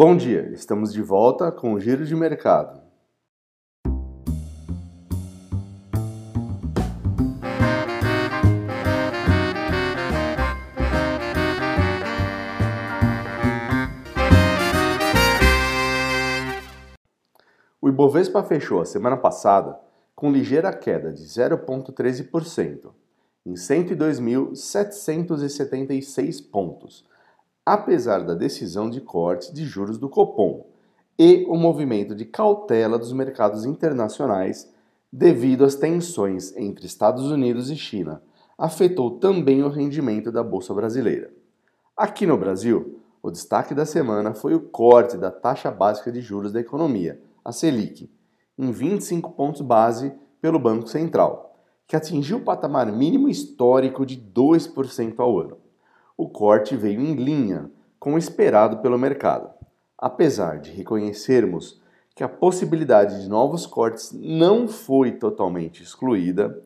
Bom dia, estamos de volta com o Giro de Mercado. O Ibovespa fechou a semana passada com ligeira queda de 0,13%, em 102.776 pontos, apesar da decisão de corte de juros do Copom e o movimento de cautela dos mercados internacionais devido às tensões entre Estados Unidos e China, afetou também o rendimento da bolsa brasileira. Aqui no Brasil, o destaque da semana foi o corte da taxa básica de juros da economia, a Selic, em 25 pontos base pelo Banco Central, que atingiu o patamar mínimo histórico de 2% ao ano. O corte veio em linha com o esperado pelo mercado, apesar de reconhecermos que a possibilidade de novos cortes não foi totalmente excluída,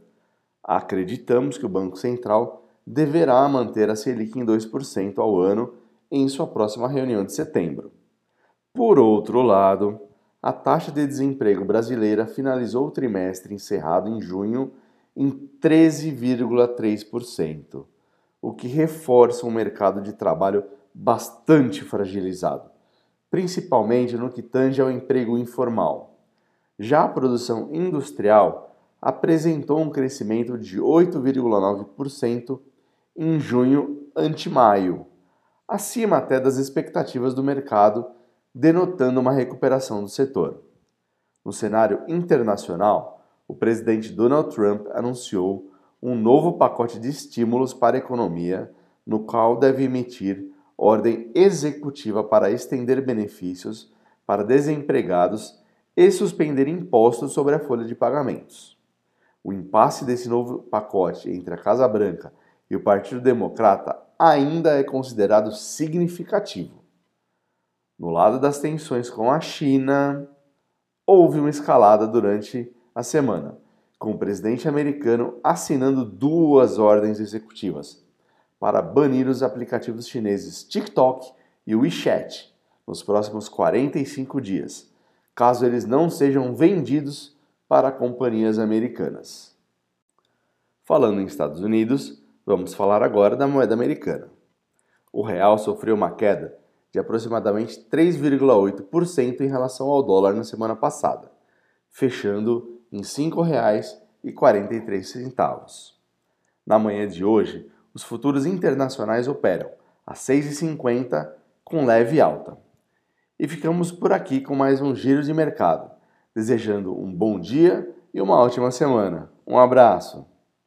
acreditamos que o Banco Central deverá manter a Selic em 2% ao ano em sua próxima reunião de setembro. Por outro lado, a taxa de desemprego brasileira finalizou o trimestre encerrado em junho em 13,3%, o que reforça um mercado de trabalho bastante fragilizado, principalmente no que tange ao emprego informal. Já a produção industrial apresentou um crescimento de 8,9% em junho ante maio, acima até das expectativas do mercado denotando uma recuperação do setor. No cenário internacional, o presidente Donald Trump anunciou um novo pacote de estímulos para a economia, no qual deve emitir ordem executiva para estender benefícios para desempregados e suspender impostos sobre a folha de pagamentos. O impasse desse novo pacote entre a Casa Branca e o Partido Democrata ainda é considerado significativo. No lado das tensões com a China, houve uma escalada durante a semana, com o presidente americano assinando duas ordens executivas para banir os aplicativos chineses TikTok e WeChat nos próximos 45 dias, caso eles não sejam vendidos para companhias americanas. Falando em Estados Unidos, vamos falar agora da moeda americana. O real sofreu uma queda de aproximadamente 3,8% em relação ao dólar na semana passada, fechando em R$ 5,43. Na manhã de hoje, os futuros internacionais operam a 6,50 com leve alta. E ficamos por aqui com mais um giro de mercado, desejando um bom dia e uma ótima semana. Um abraço!